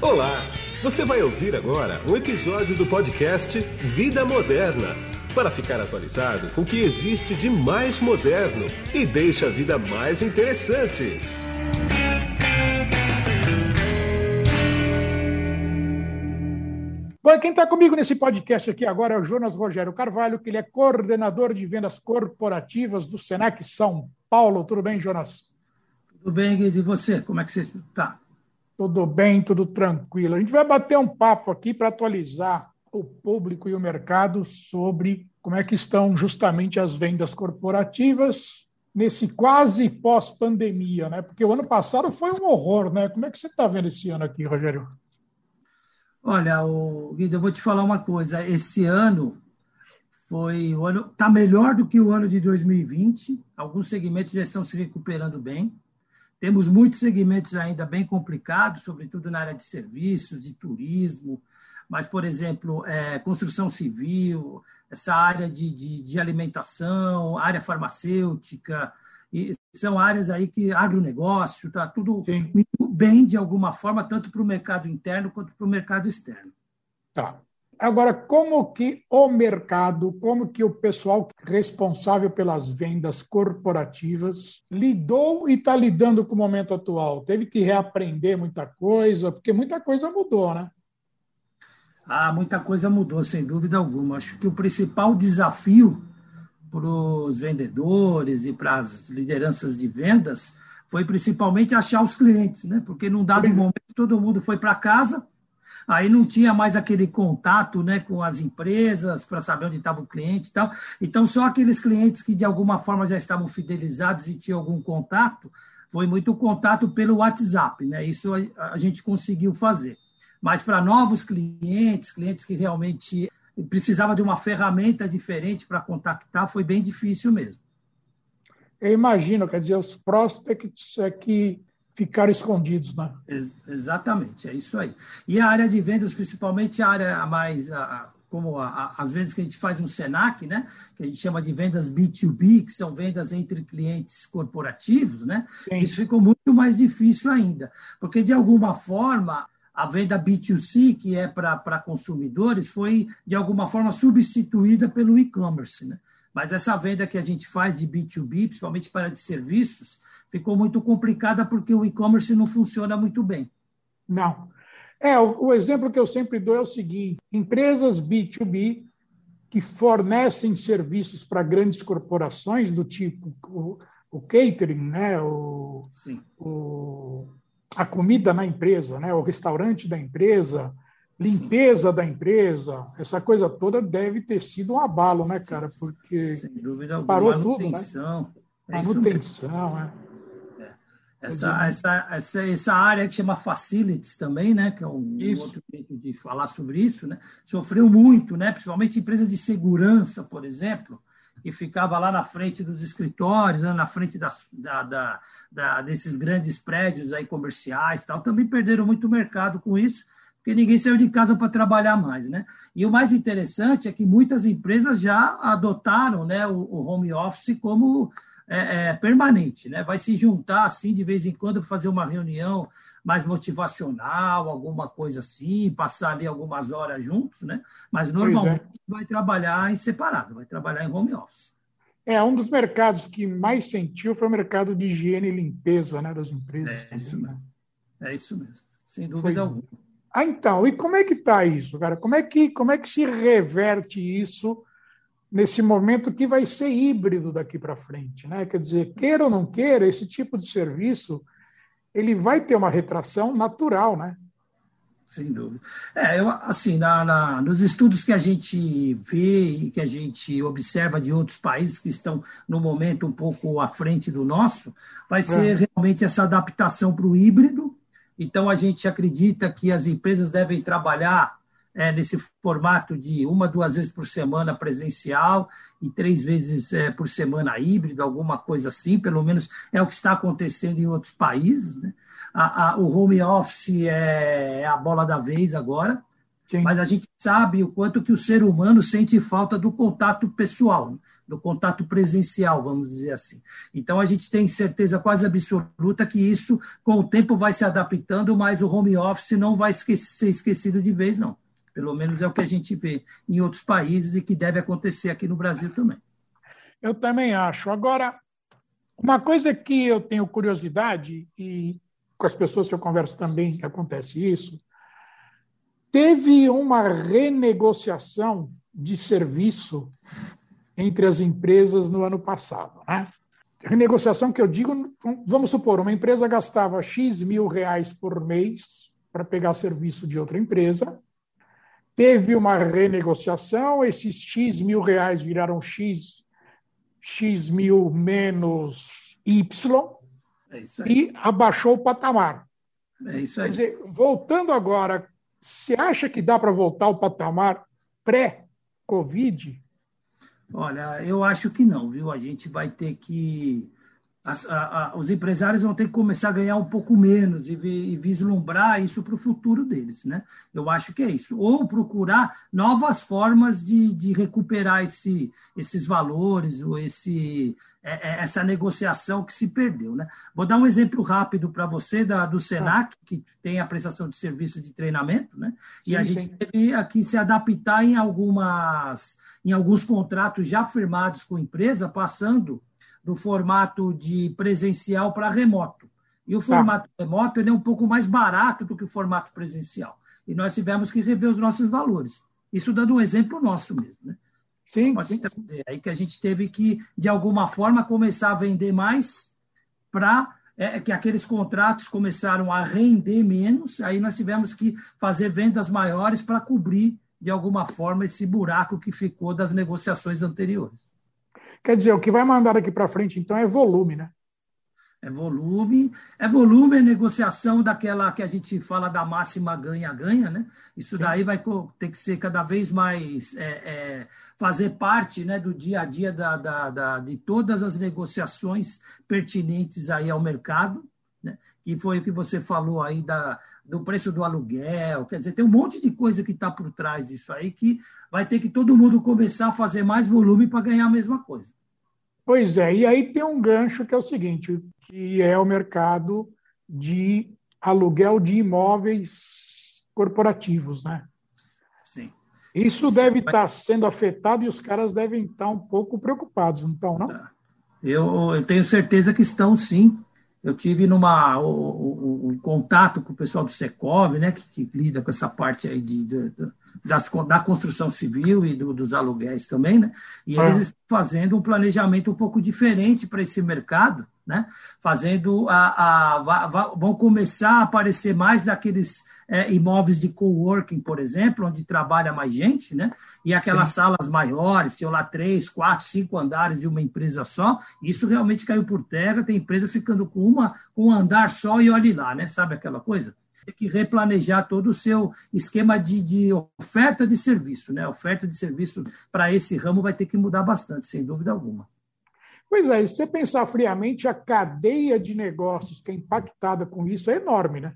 Olá! Você vai ouvir agora um episódio do podcast Vida Moderna para ficar atualizado com o que existe de mais moderno e deixa a vida mais interessante. Bom, quem está comigo nesse podcast aqui agora é o Jonas Rogério Carvalho, que ele é coordenador de vendas corporativas do Senac São Paulo. Tudo bem, Jonas? Tudo bem, Guido. E você? Como é que você está? Tudo bem, tudo tranquilo. A gente vai bater um papo aqui para atualizar o público e o mercado sobre como é que estão justamente as vendas corporativas nesse quase pós-pandemia, né? Porque o ano passado foi um horror, né? Como é que você está vendo esse ano aqui, Rogério? Olha, o, Guido, eu vou te falar uma coisa. Esse ano foi o ano está melhor do que o ano de 2020. Alguns segmentos já estão se recuperando bem. Temos muitos segmentos ainda bem complicados, sobretudo na área de serviços, de turismo, mas, por exemplo, é, construção civil, essa área de, de, de alimentação, área farmacêutica, são áreas aí que agronegócio, está tudo Sim. bem de alguma forma, tanto para o mercado interno quanto para o mercado externo. Tá. Agora, como que o mercado, como que o pessoal responsável pelas vendas corporativas lidou e está lidando com o momento atual? Teve que reaprender muita coisa, porque muita coisa mudou, né? Ah, muita coisa mudou, sem dúvida alguma. Acho que o principal desafio para os vendedores e para as lideranças de vendas foi principalmente achar os clientes, né? Porque num dado momento todo mundo foi para casa, aí não tinha mais aquele contato, né, com as empresas para saber onde estava o cliente e tal. Então só aqueles clientes que de alguma forma já estavam fidelizados e tinham algum contato, foi muito contato pelo WhatsApp, né? Isso a, a gente conseguiu fazer. Mas para novos clientes, clientes que realmente precisava de uma ferramenta diferente para contactar, foi bem difícil mesmo. Eu imagino, quer dizer, os prospects é que ficaram escondidos, né? Ex exatamente, é isso aí. E a área de vendas, principalmente a área mais, a, como a, a, as vendas que a gente faz no Senac, né? Que a gente chama de vendas B2B, que são vendas entre clientes corporativos, né? Sim. Isso ficou muito mais difícil ainda, porque de alguma forma a venda B2C, que é para consumidores, foi, de alguma forma, substituída pelo e-commerce. Né? Mas essa venda que a gente faz de B2B, principalmente para de serviços, ficou muito complicada porque o e-commerce não funciona muito bem. Não. É, o, o exemplo que eu sempre dou é o seguinte: empresas B2B que fornecem serviços para grandes corporações do tipo o, o catering, né? o, o a comida na empresa, né? o restaurante da empresa, limpeza da empresa, essa coisa toda deve ter sido um abalo, né, cara? Porque Sem dúvida alguma. parou manutenção, tudo, né? Manutenção, é. é. Essa, essa, essa, essa área que chama facilities também, né, que é um, um outro jeito de falar sobre isso, né, sofreu muito, né, principalmente empresas de segurança, por exemplo, que ficava lá na frente dos escritórios, né, na frente das, da, da, da, desses grandes prédios aí comerciais tal, também perderam muito mercado com isso, porque ninguém saiu de casa para trabalhar mais. Né? E o mais interessante é que muitas empresas já adotaram né, o, o home office como é, é, permanente. Né? Vai se juntar assim de vez em quando para fazer uma reunião mais motivacional, alguma coisa assim, passar ali algumas horas juntos, né? Mas normalmente é. vai trabalhar em separado, vai trabalhar em home office. É, um dos mercados que mais sentiu foi o mercado de higiene e limpeza né, das empresas. É, também, isso mesmo. Né? É isso mesmo, sem dúvida foi... alguma. Ah, então, e como é que está isso, cara? Como é que, como é que se reverte isso nesse momento que vai ser híbrido daqui para frente? Né? Quer dizer, queira ou não queira, esse tipo de serviço ele vai ter uma retração natural, né? Sem dúvida. É, eu, assim, na, na, nos estudos que a gente vê e que a gente observa de outros países que estão no momento um pouco à frente do nosso, vai ser é. realmente essa adaptação para o híbrido. Então, a gente acredita que as empresas devem trabalhar é, nesse formato de uma, duas vezes por semana presencial e três vezes é, por semana híbrido, alguma coisa assim, pelo menos é o que está acontecendo em outros países. Né? A, a, o home office é, é, a bola da vez agora, Sim. mas a gente sabe o quanto que o ser humano sente falta do contato pessoal, do contato presencial, vamos dizer assim. Então, a gente tem certeza quase absoluta que isso, com o tempo, vai se adaptando, mas o home office não vai ser esquecido de vez, não. Pelo menos é o que a gente vê em outros países e que deve acontecer aqui no Brasil também. Eu também acho. Agora, uma coisa que eu tenho curiosidade, e com as pessoas que eu converso também acontece isso, teve uma renegociação de serviço entre as empresas no ano passado. Né? Renegociação que eu digo, vamos supor, uma empresa gastava X mil reais por mês para pegar serviço de outra empresa, teve uma renegociação, esses X mil reais viraram X, X mil menos Y, é e abaixou o patamar. É isso aí. Quer dizer, voltando agora, você acha que dá para voltar ao patamar pré-Covid? Olha, eu acho que não, viu? A gente vai ter que. As, a, a, os empresários vão ter que começar a ganhar um pouco menos e, e vislumbrar isso para o futuro deles, né? Eu acho que é isso. Ou procurar novas formas de, de recuperar esse, esses valores, ou esse, é, é, essa negociação que se perdeu, né? Vou dar um exemplo rápido para você da, do Senac, que tem a prestação de serviço de treinamento, né? E sim, a gente sim. teve aqui se adaptar em algumas em alguns contratos já firmados com a empresa, passando do formato de presencial para remoto. E o tá. formato tá. remoto ele é um pouco mais barato do que o formato presencial. E nós tivemos que rever os nossos valores. Isso dando um exemplo nosso mesmo. Né? Sim, Pode sim, sim. Aí que a gente teve que, de alguma forma, começar a vender mais para é, que aqueles contratos começaram a render menos, aí nós tivemos que fazer vendas maiores para cobrir de alguma forma, esse buraco que ficou das negociações anteriores. Quer dizer, o que vai mandar aqui para frente, então, é volume, né? É volume, é volume, é negociação daquela que a gente fala da máxima ganha-ganha, né? Isso Sim. daí vai ter que ser cada vez mais é, é, fazer parte né, do dia a dia da, da, da, de todas as negociações pertinentes aí ao mercado, né? Que foi o que você falou aí da, do preço do aluguel, quer dizer, tem um monte de coisa que está por trás disso aí que vai ter que todo mundo começar a fazer mais volume para ganhar a mesma coisa. Pois é, e aí tem um gancho que é o seguinte, que é o mercado de aluguel de imóveis corporativos, né? Sim. Isso, Isso deve vai... estar sendo afetado e os caras devem estar um pouco preocupados, não estão, não? Eu, eu tenho certeza que estão, sim. Eu tive numa o, contato com o pessoal do Secov, né, que, que lida com essa parte aí de, de, de das, da construção civil e do, dos aluguéis também, né? E eles estão fazendo um planejamento um pouco diferente para esse mercado, né? Fazendo a, a, a, vão começar a aparecer mais daqueles é, imóveis de coworking, por exemplo, onde trabalha mais gente, né? E aquelas Sim. salas maiores, tinham lá três, quatro, cinco andares de uma empresa só. Isso realmente caiu por terra. Tem empresa ficando com uma, com um andar só e olhe lá, né? Sabe aquela coisa? Tem que replanejar todo o seu esquema de, de oferta de serviço, né? A oferta de serviço para esse ramo vai ter que mudar bastante, sem dúvida alguma. Pois é, se você pensar friamente, a cadeia de negócios que é impactada com isso é enorme, né?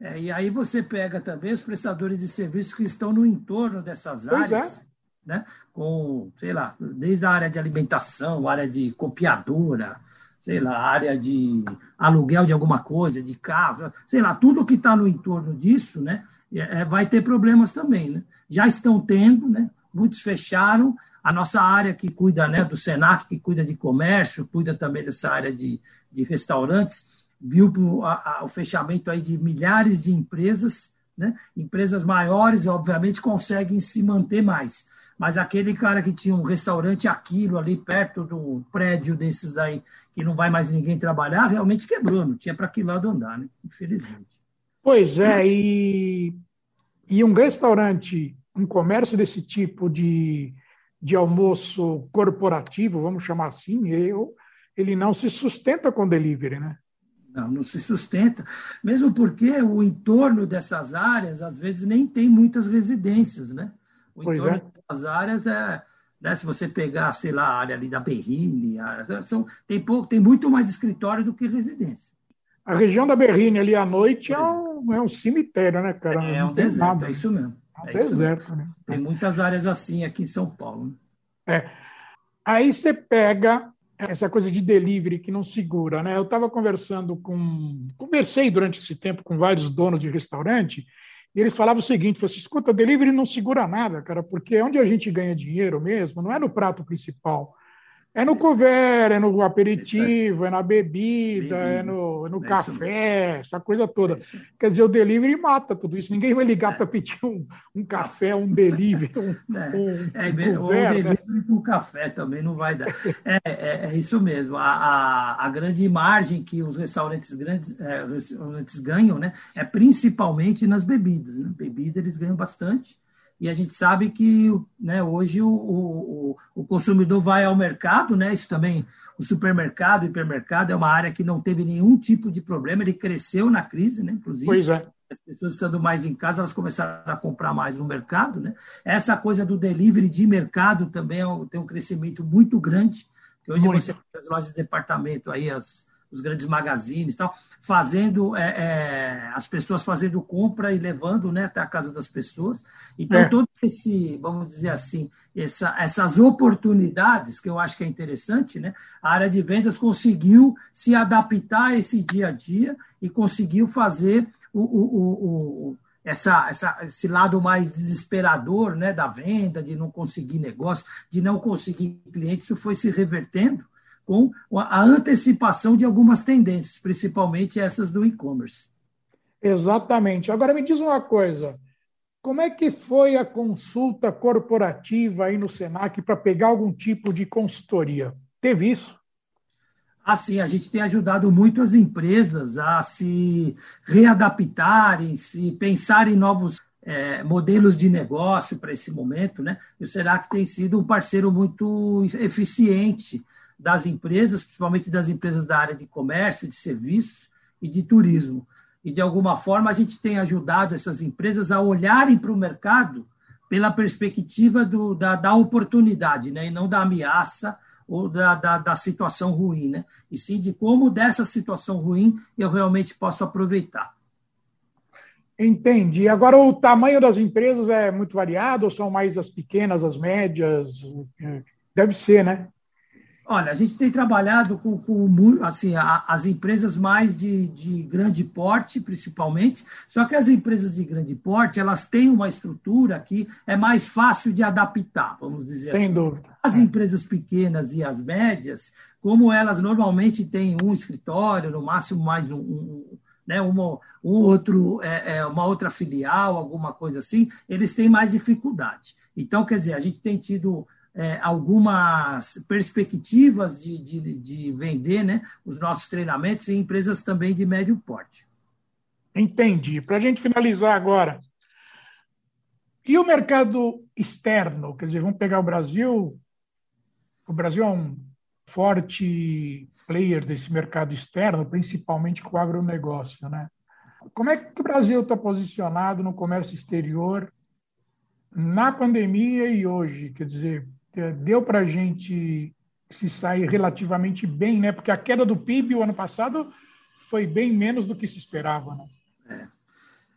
É, e aí você pega também os prestadores de serviços que estão no entorno dessas pois áreas, é. né? com, sei lá, desde a área de alimentação, área de copiadora, sei lá, área de aluguel de alguma coisa, de carro, sei lá, tudo que está no entorno disso, né? É, é, vai ter problemas também. Né? Já estão tendo, né? muitos fecharam. A nossa área que cuida né, do SENAC, que cuida de comércio, cuida também dessa área de, de restaurantes, viu o fechamento aí de milhares de empresas, né? empresas maiores, obviamente, conseguem se manter mais. Mas aquele cara que tinha um restaurante aquilo ali perto do prédio desses daí, que não vai mais ninguém trabalhar, realmente quebrou, não tinha para que lado andar, né? infelizmente. Pois é, e, e um restaurante, um comércio desse tipo de, de almoço corporativo, vamos chamar assim, eu, ele não se sustenta com delivery, né? Não, não se sustenta. Mesmo porque o entorno dessas áreas, às vezes, nem tem muitas residências, né? O pois entorno é. dessas áreas é. Né, se você pegar, sei lá, a área ali da Berrine, são, tem, pouco, tem muito mais escritório do que residência. A região da Berrine ali à noite é um, é um cemitério, né, cara? É, é um deserto, nada. é isso mesmo. É um é deserto, né? Tem muitas áreas assim aqui em São Paulo. Né? É. Aí você pega essa coisa de delivery que não segura, né? Eu estava conversando com, conversei durante esse tempo com vários donos de restaurante e eles falavam o seguinte: assim, escuta, delivery não segura nada, cara, porque onde a gente ganha dinheiro mesmo não é no prato principal, é no couvert, é no aperitivo, é na bebida, é no, no é café, essa coisa toda. Quer dizer, o delivery mata tudo isso. Ninguém vai ligar é. para pedir um, um café, um delivery, um, é. um, é, um couvert, né? delivery com café também não vai dar. É, é, é isso mesmo. A, a, a, grande margem que os restaurantes grandes é, restaurantes ganham né, é principalmente nas bebidas. Né? Bebida eles ganham bastante e a gente sabe que né, hoje o, o, o, consumidor vai ao mercado, né, isso também, o supermercado, o hipermercado é uma área que não teve nenhum tipo de problema, ele cresceu na crise, né, inclusive. Pois é. As pessoas estando mais em casa, elas começaram a comprar mais no mercado. Né? Essa coisa do delivery de mercado também é tem um crescimento muito grande, que hoje muito. você tem as lojas de departamento aí, as, os grandes magazines tal, fazendo é, é, as pessoas fazendo compra e levando né, até a casa das pessoas. Então, é. todo esse, vamos dizer assim, essa, essas oportunidades, que eu acho que é interessante, né? A área de vendas conseguiu se adaptar a esse dia a dia e conseguiu fazer o, o, o, o essa, essa, esse lado mais desesperador né, da venda, de não conseguir negócio, de não conseguir clientes, isso foi se revertendo com a antecipação de algumas tendências, principalmente essas do e-commerce. Exatamente. Agora me diz uma coisa: como é que foi a consulta corporativa aí no Senac para pegar algum tipo de consultoria? Teve isso? Assim, a gente tem ajudado muito as empresas a se readaptarem, se pensar em novos é, modelos de negócio para esse momento, né? E o Senac tem sido um parceiro muito eficiente das empresas, principalmente das empresas da área de comércio, de serviços e de turismo. E, de alguma forma, a gente tem ajudado essas empresas a olharem para o mercado pela perspectiva do, da, da oportunidade, né? e não da ameaça ou da, da, da, situação ruim, né? e sim de como dessa situação ruim eu realmente posso aproveitar. Entendi. Agora, o tamanho das empresas é muito variado ou são mais as pequenas, as médias? Deve ser, né? Olha, a gente tem trabalhado com, com assim, a, as empresas mais de, de, grande porte, principalmente, só que as empresas de grande porte, elas têm uma estrutura que é mais fácil de adaptar, vamos dizer Sem assim. dúvida. As empresas pequenas e as médias, como elas normalmente têm um escritório, no máximo mais um, um né, uma, um outro, é, é, uma outra filial, alguma coisa assim, eles têm mais dificuldade. Então, quer dizer, a gente tem tido é, algumas perspectivas de, de, de vender né, os nossos treinamentos em empresas também de médio porte. Entendi. Para a gente finalizar agora, e o mercado externo? Quer dizer, vamos pegar o Brasil. O Brasil é um forte player desse mercado externo, principalmente com o agronegócio. Né? Como é que o Brasil está posicionado no comércio exterior na pandemia e hoje? Quer dizer, deu para a gente se sair relativamente bem, né? Porque a queda do PIB o ano passado foi bem menos do que se esperava, né? É.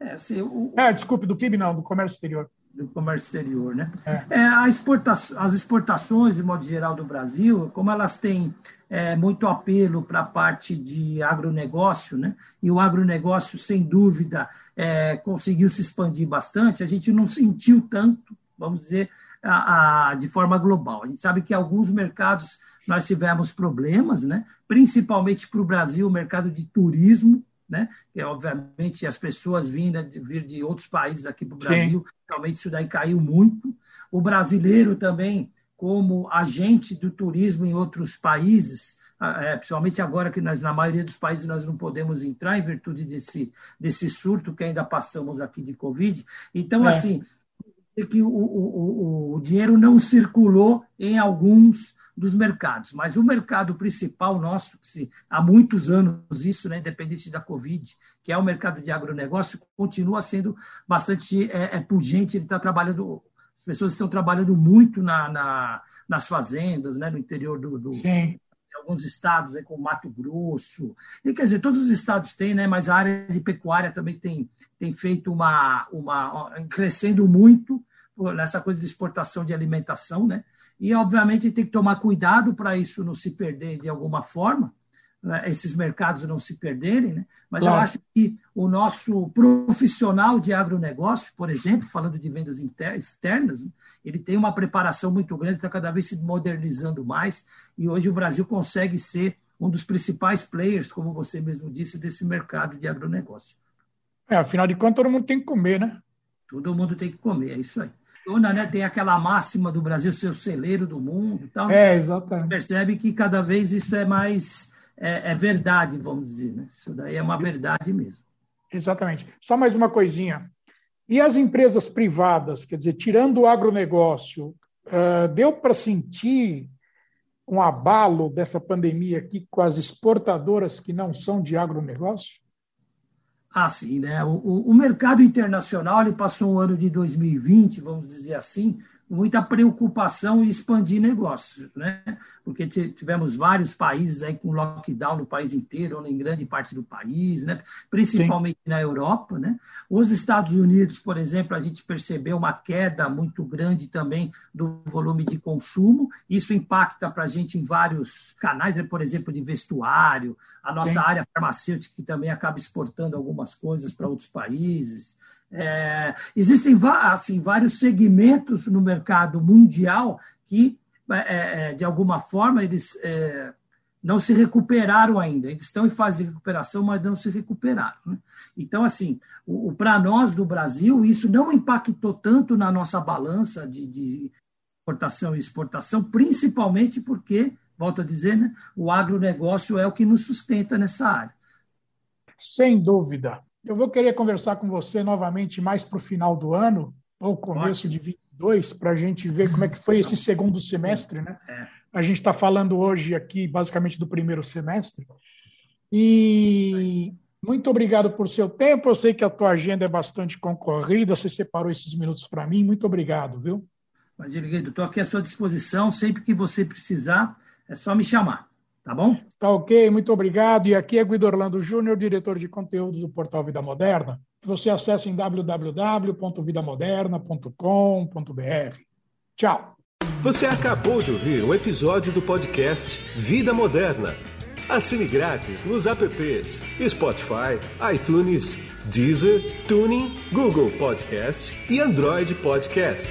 É, assim, o... é desculpe, do PIB não, do comércio exterior. Do comércio exterior, né? É. é exporta... As exportações, de modo geral, do Brasil, como elas têm é, muito apelo para a parte de agronegócio, né? E o agronegócio, sem dúvida, é, conseguiu se expandir bastante, a gente não sentiu tanto, vamos dizer, a, a, de forma global. A gente sabe que alguns mercados nós tivemos problemas, né? principalmente para o Brasil, o mercado de turismo, né? que obviamente as pessoas vindo de, vir de outros países aqui para o Brasil, Sim. realmente isso daí caiu muito. O brasileiro também, como agente do turismo em outros países, é, principalmente agora que nós, na maioria dos países, nós não podemos entrar em virtude desse, desse surto que ainda passamos aqui de Covid. Então, é. assim, que o, o, o dinheiro não circulou em alguns dos mercados. Mas o mercado principal nosso, se, há muitos anos isso, né, independente da Covid, que é o mercado de agronegócio, continua sendo bastante é, é pungente. Ele está trabalhando, as pessoas estão trabalhando muito na, na, nas fazendas, né, no interior do, do alguns estados, aí, como Mato Grosso. E, quer dizer, todos os estados têm, né, mas a área de pecuária também tem, tem feito uma, uma. crescendo muito nessa coisa de exportação de alimentação, né? E, obviamente, tem que tomar cuidado para isso não se perder de alguma forma, esses mercados não se perderem, né? mas claro. eu acho que o nosso profissional de agronegócio, por exemplo, falando de vendas externas, né? ele tem uma preparação muito grande, está cada vez se modernizando mais, e hoje o Brasil consegue ser um dos principais players, como você mesmo disse, desse mercado de agronegócio. É, afinal de contas, todo mundo tem que comer, né? Todo mundo tem que comer, é isso aí. Dona, né, tem aquela máxima do Brasil ser o celeiro do mundo. Tal, é, exatamente. Percebe que cada vez isso é mais é, é, verdade, vamos dizer. Né? Isso daí é uma verdade mesmo. Exatamente. Só mais uma coisinha. E as empresas privadas, quer dizer, tirando o agronegócio, deu para sentir um abalo dessa pandemia aqui com as exportadoras que não são de agronegócio? Ah, sim, né? O, o mercado internacional ele passou um ano de 2020, vamos dizer assim, muita preocupação em expandir negócios, né? Porque tivemos vários países aí com lockdown no país inteiro, ou em grande parte do país, né? Principalmente Sim. na Europa, né? Os Estados Unidos, por exemplo, a gente percebeu uma queda muito grande também do volume de consumo. Isso impacta para a gente em vários canais, né? por exemplo, de vestuário, a nossa Sim. área farmacêutica que também acaba exportando algumas coisas para outros países. É, existem assim, vários segmentos no mercado mundial que, é, é, de alguma forma, eles é, não se recuperaram ainda. Eles estão em fase de recuperação, mas não se recuperaram. Né? Então, assim, para nós do Brasil, isso não impactou tanto na nossa balança de, de importação e exportação, principalmente porque, volto a dizer, né, o agronegócio é o que nos sustenta nessa área. Sem dúvida. Eu vou querer conversar com você novamente mais para o final do ano, ou começo Ótimo. de 22, para a gente ver como é que foi esse segundo semestre. Né? É. A gente está falando hoje aqui basicamente do primeiro semestre. E muito obrigado por seu tempo. Eu sei que a tua agenda é bastante concorrida, você separou esses minutos para mim. Muito obrigado, viu? Imagina, estou aqui à sua disposição. Sempre que você precisar, é só me chamar. Tá bom? Tá ok, muito obrigado. E aqui é Guido Orlando Júnior, diretor de conteúdo do portal Vida Moderna. Você acessa em www.vidamoderna.com.br. Tchau. Você acabou de ouvir um episódio do podcast Vida Moderna. Assine grátis nos apps Spotify, iTunes, Deezer, Tuning, Google Podcast e Android Podcast.